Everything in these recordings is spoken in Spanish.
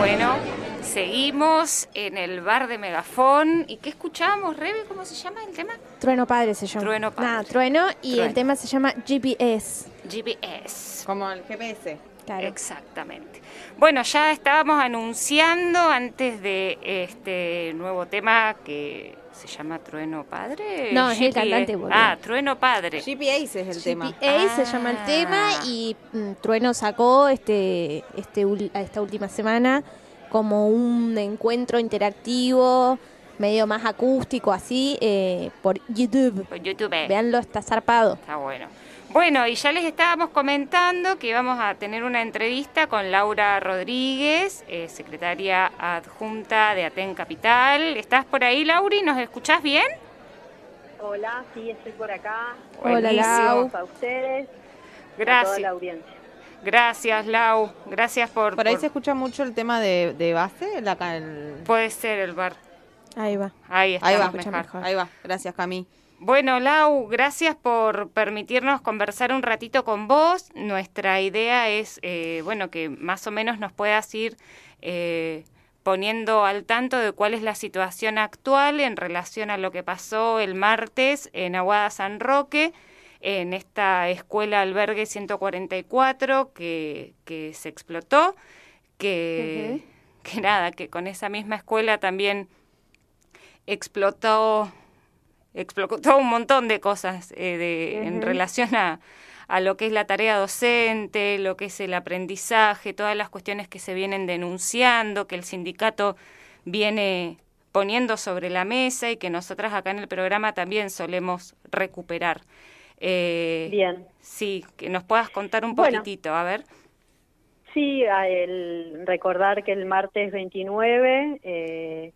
Bueno, seguimos en el bar de Megafón. ¿Y qué escuchamos, Rebe? ¿Cómo se llama el tema? Trueno Padre se llama. Trueno Padre. Nada, Trueno y Trueno. el tema se llama GPS. GPS. Como el GPS. Claro. Exactamente. Bueno, ya estábamos anunciando antes de este nuevo tema que se llama Trueno Padre. No, es el cantante, boludo. Ah, Trueno Padre. GPS es el tema. GPS se llama el Ah. tema y mm, Trueno sacó este, este, ul- esta última semana como un encuentro interactivo, medio más acústico así, eh, por YouTube. Por YouTube. Veanlo, está zarpado. Está bueno. Bueno, y ya les estábamos comentando que vamos a tener una entrevista con Laura Rodríguez, eh, secretaria adjunta de Aten Capital. ¿Estás por ahí, Lauri? ¿Nos escuchás bien? Hola, sí, estoy por acá. Hola. Lau. A ustedes, a toda la Gracias. audiencia. Gracias, Lau. Gracias por... Por ahí por- se escucha mucho el tema de, de base. La, el- Puede ser el bar. Ahí va. Ahí está. Ahí va, mejor. ahí va. Gracias, Cami. Bueno, Lau, gracias por permitirnos conversar un ratito con vos. Nuestra idea es, eh, bueno, que más o menos nos puedas ir eh, poniendo al tanto de cuál es la situación actual en relación a lo que pasó el martes en Aguada San Roque, en esta escuela albergue 144 que, que se explotó, que, que nada, que con esa misma escuela también explotó explotó un montón de cosas eh, de, en relación a, a lo que es la tarea docente, lo que es el aprendizaje, todas las cuestiones que se vienen denunciando, que el sindicato viene poniendo sobre la mesa y que nosotras acá en el programa también solemos recuperar. Eh, Bien. Sí, que nos puedas contar un Bueno. poquitito, a ver. Sí, a el, recordar que el martes 29 eh,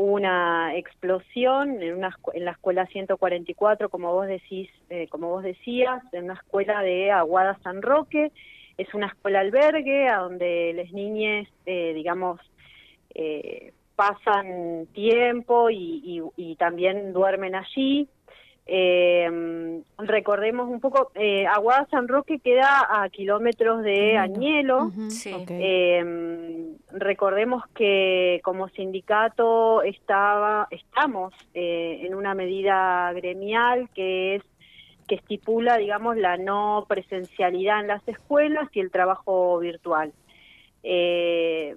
una explosión en, una, en la escuela 144, como vos decís, eh, como vos decías, en una escuela de Aguada San Roque. Es una escuela albergue a donde las niñas, eh, digamos, eh, pasan tiempo y- y también duermen allí. Eh, recordemos un poco, eh, Aguada San Roque queda a kilómetros de Añelo. Sí. Eh, recordemos que como sindicato estaba, estamos eh, en una medida gremial que es que estipula, digamos, la no presencialidad en las escuelas y el trabajo virtual. Eh,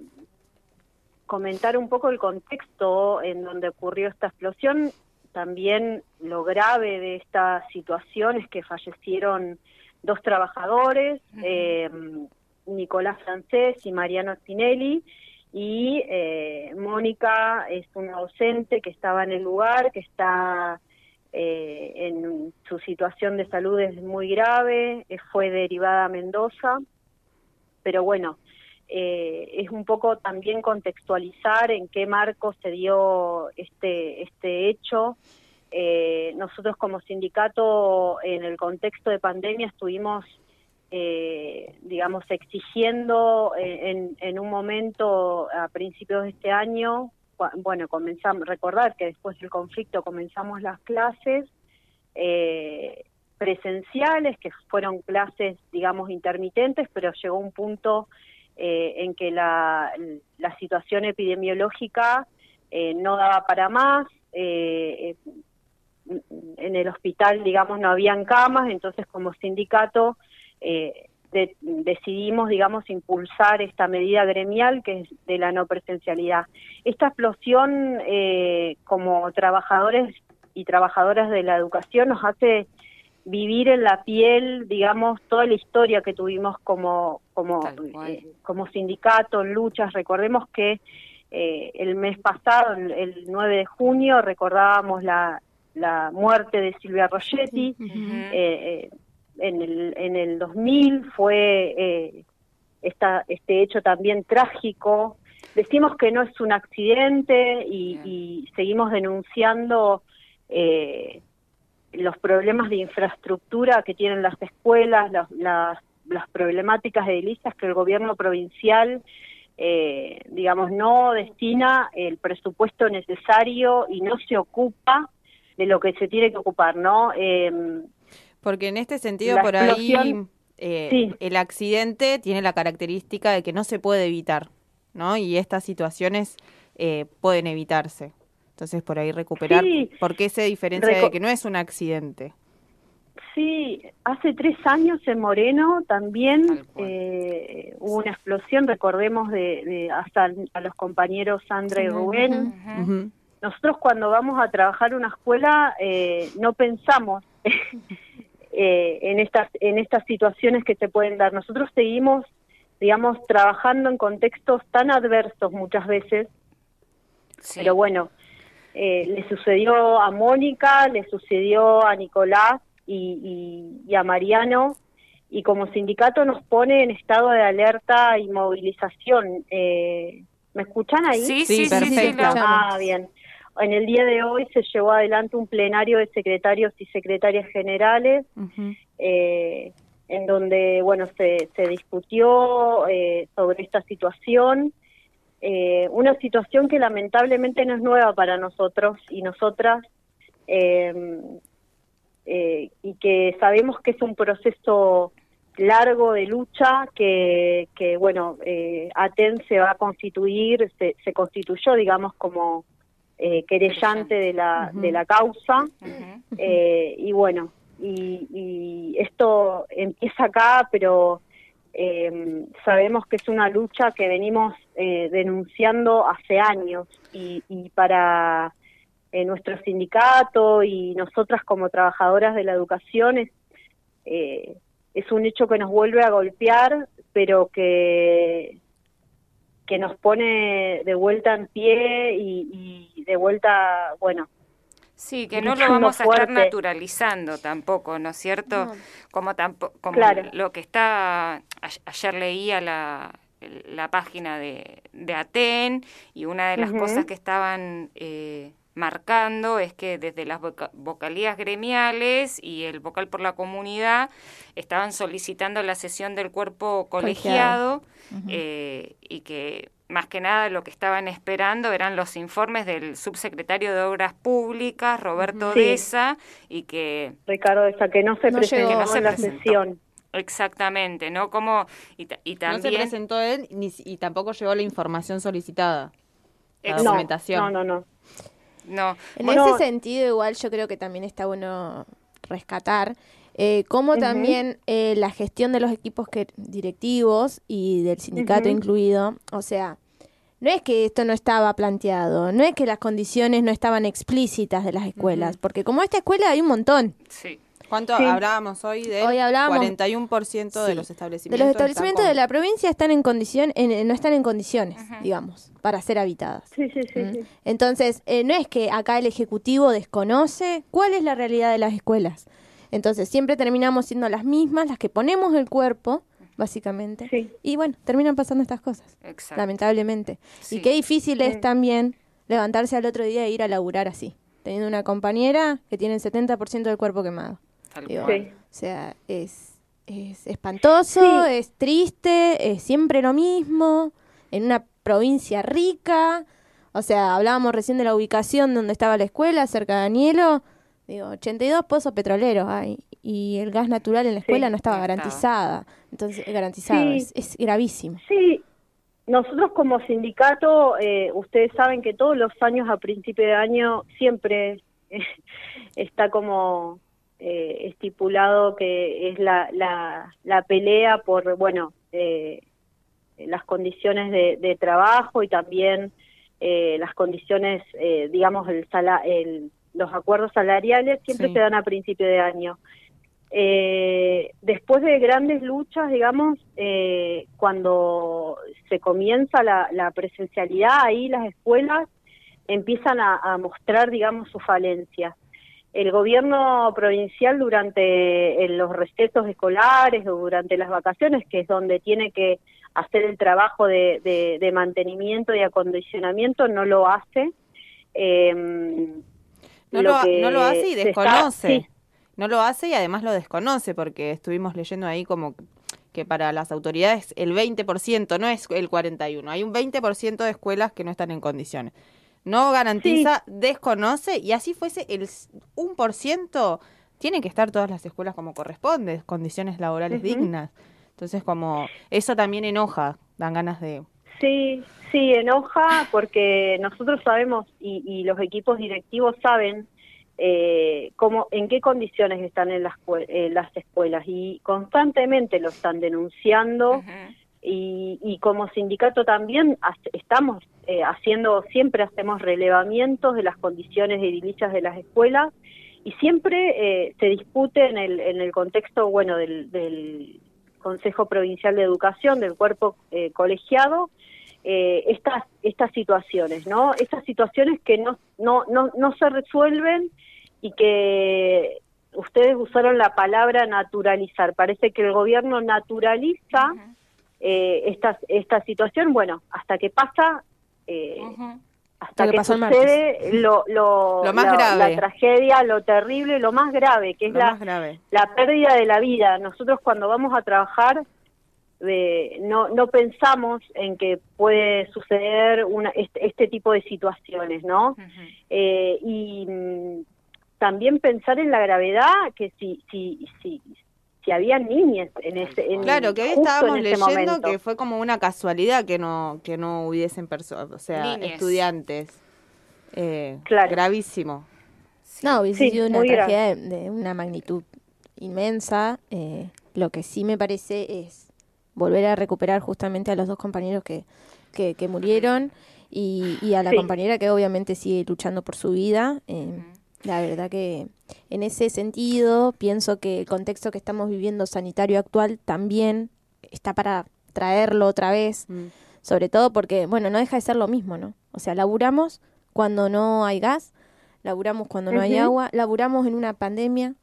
comentar un poco el contexto en donde ocurrió esta explosión, también lo grave de esta situación es que fallecieron dos trabajadores, eh, Nicolás Francés y Mariano Spinelli, y eh, Mónica es una docente que estaba en el lugar, que está eh, en su situación de salud es muy grave, eh, fue derivada a Mendoza, pero bueno, eh, es un poco también contextualizar en qué marco se dio este, este hecho. Eh, nosotros como sindicato en el contexto de pandemia estuvimos, eh, digamos, exigiendo en, en un momento a principios de este año, bueno, comenzamos, recordar que después del conflicto comenzamos las clases eh, presenciales, que fueron clases, digamos, intermitentes, pero llegó un punto eh, en que la, la situación epidemiológica eh, no daba para más, eh, eh, en el hospital, digamos, no habían camas, entonces como sindicato eh, de- decidimos, digamos, impulsar esta medida gremial que es de la no presencialidad. Esta explosión, eh, como trabajadores y trabajadoras de la educación, nos hace vivir en la piel, digamos, toda la historia que tuvimos como, como, eh, como sindicato, en luchas. Recordemos que eh, el mes pasado, el, el 9 de junio, recordábamos la, la muerte de Silvia Rogetti. Eh, eh, en, el, en el 2000 fue eh, esta, este hecho también trágico. Decimos que no es un accidente y, y seguimos denunciando eh, los problemas de infraestructura que tienen las escuelas, las, las, las problemáticas edilicias que el gobierno provincial, eh, digamos, no destina el presupuesto necesario y no se ocupa de lo que se tiene que ocupar, ¿no? Eh, Porque en este sentido, por ahí, eh, Sí. el accidente tiene la característica de que no se puede evitar. ¿no? Y estas situaciones eh, pueden evitarse. Entonces, por ahí recuperar, Sí. ¿por qué se diferencia de que no es un accidente? Sí, hace tres años en Moreno también eh, hubo una explosión, recordemos de, de hasta a los compañeros Sandra y. Rubén. Nosotros cuando vamos a trabajar una escuela eh, no pensamos eh, en estas en estas situaciones que se pueden dar. Nosotros seguimos, digamos, trabajando en contextos tan adversos muchas veces Sí. pero bueno, eh, le sucedió a Mónica, le sucedió a Nicolás y, y- y a Mariano, y como sindicato nos pone en estado de alerta y movilización. Eh, ¿Me escuchan ahí? Sí, Sí, sí, sí, sí, perfecto. Ah, bien. En el día de hoy se llevó adelante un plenario de secretarios y secretarias generales eh, en donde bueno se, se discutió eh, sobre esta situación eh, una situación que lamentablemente no es nueva para nosotros y nosotras eh, eh, y que sabemos que es un proceso largo de lucha que, que bueno eh, ATEN se va a constituir se, se constituyó digamos como eh, querellante de la de la causa. Eh, y bueno, y, y esto empieza acá, pero eh, sabemos que es una lucha que venimos eh, denunciando hace años y, y para eh, nuestro sindicato y nosotras como trabajadoras de la educación es, eh, es un hecho que nos vuelve a golpear, pero que que nos pone de vuelta en pie y, y de vuelta, bueno, Sí, que no lo vamos a estar naturalizando tampoco, ¿no es cierto? No. Como tampoco, como Claro. lo que está, ayer leía la, la página de, de Aten y una de las cosas que estaban eh, marcando es que desde las voca- vocalías gremiales y el vocal por la comunidad estaban solicitando la sesión del cuerpo colegiado Colegiado. eh, y que más que nada lo que estaban esperando eran los informes del subsecretario de Obras Públicas, Roberto Sí. Deza, y que Ricardo, esa que no se No presentó llegó. Que no se en la presentó. sesión. exactamente, ¿no? Como, y, ta- y No se también... presentó él ni, y tampoco llegó la información solicitada. La No, documentación. no, no, no. no, En Bueno, ese sentido, igual yo creo que también está bueno rescatar eh, cómo Ujú. también eh, la gestión de los equipos que, directivos y del sindicato incluido, o sea, no es que esto no estaba planteado, no es que las condiciones no estaban explícitas de las escuelas, porque como esta escuela hay un montón. sí. ¿Cuánto Sí. hablábamos hoy de Hoy hablábamos- 41% de Sí. los De establecimientos? los están establecimientos de la provincia están en condición, en- no están en condiciones, digamos, para ser habitadas. Sí, sí, sí. ¿Mm? sí. Entonces, eh, no es que acá el Ejecutivo desconoce cuál es la realidad de las escuelas. Entonces, siempre terminamos siendo las mismas, las que ponemos el cuerpo, básicamente. Sí. Y bueno, terminan pasando estas cosas, Exacto. lamentablemente. Sí. Y qué difícil es también levantarse al otro día e ir a laburar así, teniendo una compañera que tiene el 70% del cuerpo quemado. Digo. Sí. O sea, es, es espantoso, Sí. es triste, es siempre lo mismo, en una provincia rica. O sea, hablábamos recién de la ubicación donde estaba la escuela, cerca de Danielo. Digo, 82 pozos petroleros hay. Y el gas natural en la escuela no estaba garantizada. Entonces, garantizado. Sí. Es, es gravísimo. Sí, nosotros como sindicato, eh, ustedes saben que todos los años a principio de año siempre eh, está como eh, estipulado que es la, la, la pelea por, bueno, eh, las condiciones de, de trabajo y también eh, las condiciones, digamos, el, sala- el- los acuerdos salariales siempre Sí. se dan a principio de año. Eh, después de grandes luchas, digamos, eh, cuando se comienza la, la presencialidad, ahí las escuelas empiezan a, a mostrar, digamos, sus falencias. El gobierno provincial durante los recesos escolares o durante las vacaciones, que es donde tiene que hacer el trabajo de, de- de mantenimiento y acondicionamiento, no lo hace. Eh, No lo, que no lo hace y está- desconoce. sí, No lo hace y además lo desconoce porque estuvimos leyendo ahí como que para las autoridades el 20%, no es el 41%, hay un 20% de escuelas que no están en condiciones. No garantiza, desconoce y así fuese el s- 1%, tienen que estar todas las escuelas como corresponde, condiciones laborales dignas. Entonces como eso también enoja, dan ganas de, Sí, sí, enoja porque nosotros sabemos y, los equipos directivos saben eh, cómo, en qué condiciones están en las, las escuelas. Y constantemente lo están denunciando y, como sindicato también estamos eh, haciendo, siempre hacemos relevamientos de las condiciones edilicias de las escuelas y siempre eh, se discute en el, en el contexto, bueno, del, del Consejo Provincial de Educación, del cuerpo eh, colegiado, eh, estas, estas situaciones, ¿no? Estas situaciones que no, no, no, no se resuelven y que ustedes usaron la palabra naturalizar. Parece que el gobierno naturaliza eh, esta, esta situación, bueno, hasta que pasa, eh, hasta que, sucede lo, lo, más grave. la tragedia, lo terrible, lo más grave, que es la, la pérdida de la vida. Nosotros cuando vamos a trabajar de, no, no pensamos en que puede suceder una, este, este tipo de situaciones, ¿no? eh, y mm, también pensar en la gravedad que si, si, si, si había niñas en ese en, claro que hoy estábamos leyendo que fue como una casualidad que no que no hubiesen personas o sea estudiantes. Eh, gravísimo. No hubiese sido una tragedia de, una magnitud inmensa. Eh, lo que sí me parece es volver a recuperar justamente a los dos compañeros que que, murieron y, y, a la compañera que obviamente sigue luchando por su vida. Eh, la verdad que en ese sentido pienso que el contexto que estamos viviendo sanitario actual también está para traerlo otra vez, mm. sobre todo porque, bueno, no deja de ser lo mismo, ¿no? O sea, laburamos cuando no hay gas, laburamos cuando no hay agua, laburamos en una pandemia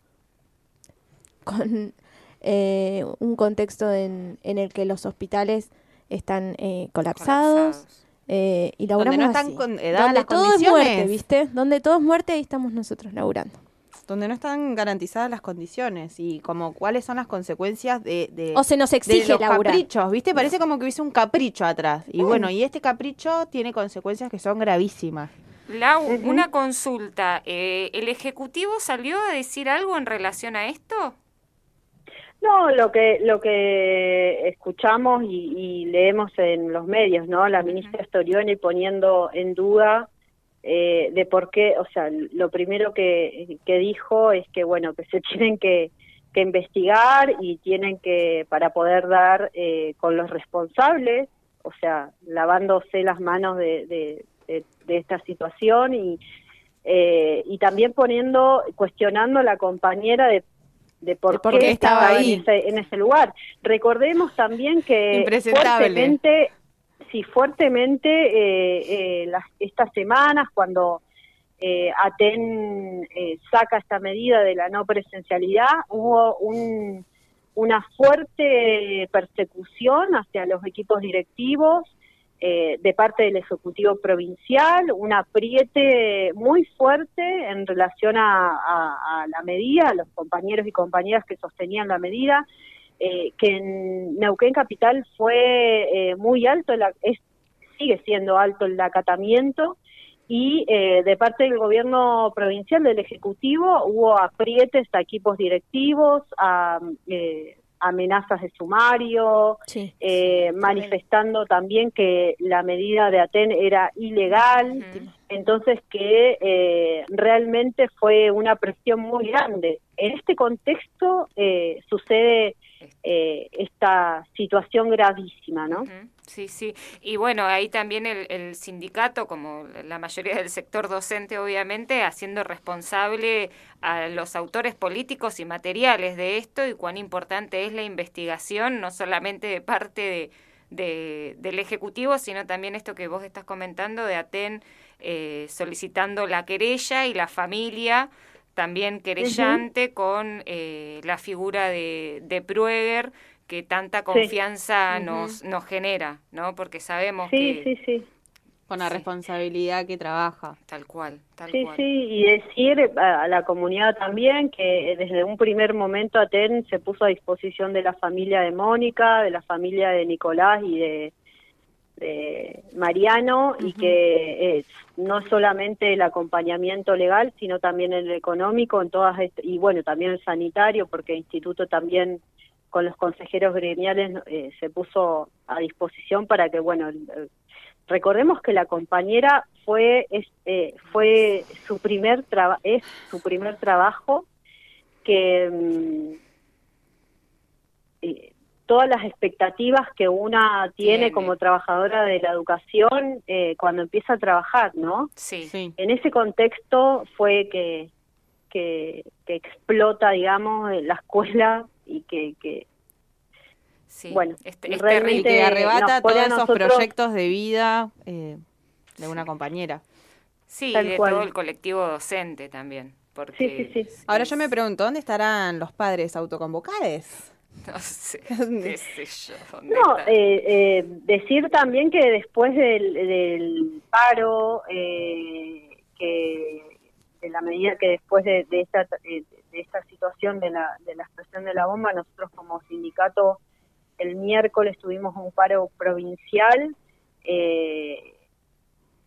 con eh, un contexto en, en, el que los hospitales están eh, colapsados eh, y laburamos Donde no están con Donde todo es muerte, ¿viste? Donde todo es muerte, ahí estamos nosotros laburando. Donde no están garantizadas las condiciones y como cuáles son las consecuencias de, o se nos exige los caprichos, ¿viste? Parece como que hubiese un capricho atrás. Y bueno, y este capricho tiene consecuencias que son gravísimas. Lau, una consulta. Eh, ¿El Ejecutivo salió a decir algo en relación a esto? No, lo que lo que escuchamos y, leemos en los medios, ¿no? La ministra Storioni poniendo en duda eh, de por qué, o sea, lo primero que, que dijo es que, bueno, que se tienen que, que investigar y tienen que, para poder dar eh, con los responsables, o sea, lavándose las manos de, de, de, esta situación y, eh, y también poniendo, cuestionando a la compañera de de por, qué, estaba, ahí en ese, en ese, lugar. Recordemos también que fuertemente, sí, fuertemente eh, eh, las, estas semanas cuando eh, Aten eh, saca esta medida de la no presencialidad, hubo un, una fuerte persecución hacia los equipos directivos, eh, de parte del Ejecutivo Provincial, un apriete muy fuerte en relación a, la medida, a los compañeros y compañeras que sostenían la medida, eh, que en Neuquén Capital fue eh, muy alto, es, sigue siendo alto el acatamiento, y de parte del gobierno provincial, del Ejecutivo, hubo aprietes a equipos directivos, a amenazas de sumario, eh, manifestando también que la medida de Aten era ilegal, entonces que eh, realmente fue una presión muy grande. En este contexto eh, sucede eh, esta situación gravísima, ¿no? Sí, sí. Y bueno, ahí también el, sindicato, como la mayoría del sector docente, obviamente, haciendo responsable a los autores políticos y materiales de esto y cuán importante es la investigación, no solamente de parte de, del Ejecutivo, sino también esto que vos estás comentando de Aten eh, solicitando la querella y la familia también querellante con eh, la figura de, de Prueger, que tanta confianza nos, nos genera, ¿no? Porque sabemos que... Sí, sí, Con la responsabilidad que trabaja. Tal cual, tal sí, cual. Sí, y decir a la comunidad también que desde un primer momento ATEN se puso a disposición de la familia de Mónica, de la familia de Nicolás y de, de Mariano y que es no solamente el acompañamiento legal, sino también el económico en todas y bueno, también el sanitario porque el instituto también con los consejeros gremiales eh, se puso a disposición para que, bueno, recordemos que la compañera fue es, eh, fue su primer es su primer trabajo que mm, eh, todas las expectativas que una tiene, como trabajadora de la educación cuando empieza a trabajar, ¿no? Sí. sí. En ese contexto fue que, que, que explota, digamos, la escuela y que, que bueno, este, realmente que arrebata todos esos proyectos de vida eh, de una compañera. Sí, de todo el colectivo docente también. Porque, sí, sí, sí. Ahora yo me pregunto, ¿dónde estarán los padres autoconvocados? No sé, qué sé yo. no, eh, eh, decir también que después del, del paro, eh, que de la medida que después de, esta, de, esta situación de la, de la expresión de la bomba, nosotros como sindicato el miércoles tuvimos un paro provincial. Eh,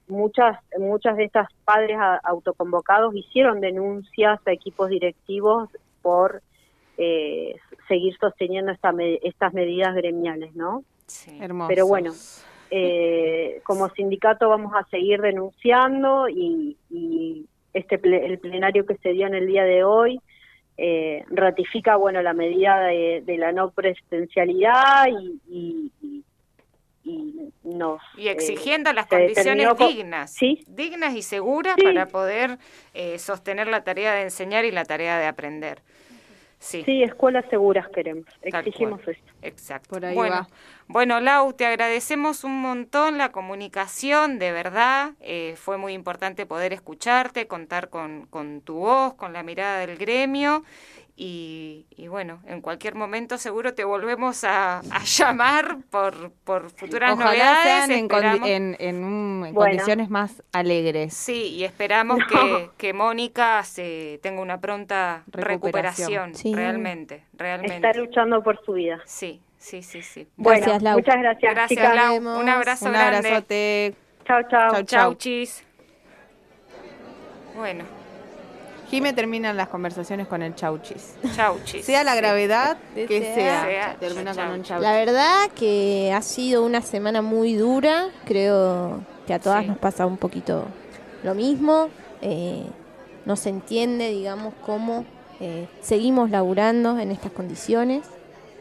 muchas, muchas de estas padres autoconvocados hicieron denuncias a equipos directivos por eh, seguir sosteniendo esta, estas medidas gremiales, ¿no? Sí. Pero bueno, eh, como sindicato vamos a seguir denunciando y, y este el plenario que se dio en el día de hoy eh, ratifica bueno la medida de, la no presencialidad y, y, nos y exigiendo las condiciones dignas dignas y seguras para poder eh, sostener la tarea de enseñar y la tarea de aprender Sí. escuelas seguras queremos, exigimos esto. Exacto. Por ahí bueno, bueno, Lau, te agradecemos un montón la comunicación, de verdad. Eh, fue muy importante poder escucharte, contar con, con tu voz, con la mirada del gremio. Y, bueno, en cualquier momento seguro te volvemos a, llamar por, por futuras novedades. en, en, condiciones más alegres. Sí, y esperamos que, que, Mónica se tenga una pronta recuperación, realmente, realmente. Está luchando por su vida. Sí, sí, sí, sí. Bueno, muchas gracias. Gracias, Lau. Un abrazo un grande. Abrazote. Chao, chao. Chao, chao. Chis. Bueno. Jime termina las conversaciones con el chauchis. Chauchis. Sea la gravedad que sea, termina con un chauchis. La verdad que ha sido una semana muy dura. Creo que a todas nos pasa un poquito lo mismo. Eh, no se entiende, digamos, cómo eh, seguimos laburando en estas condiciones.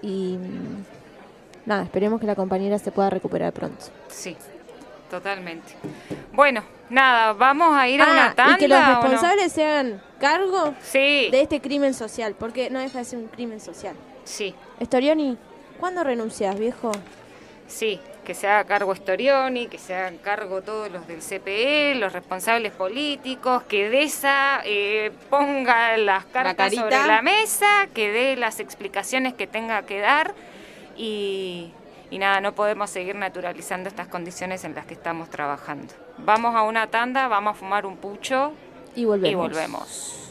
Y mm, nada, esperemos que la compañera se pueda recuperar pronto. Sí, totalmente. Bueno, nada, vamos a ir a una tanda. Ah, y que los responsables sean cargo sí. de este crimen social, porque no deja de ser un crimen social. Sí. Storioni, ¿cuándo renuncias, viejo? Sí, que se haga cargo Storioni, que se hagan cargo todos los del CPE, los responsables políticos, que DESA eh, ponga las cartas sobre la mesa, que dé las explicaciones que tenga que dar y, y nada, no podemos seguir naturalizando estas condiciones en las que estamos trabajando. Vamos a una tanda, vamos a fumar un pucho y volvemos. Y volvemos.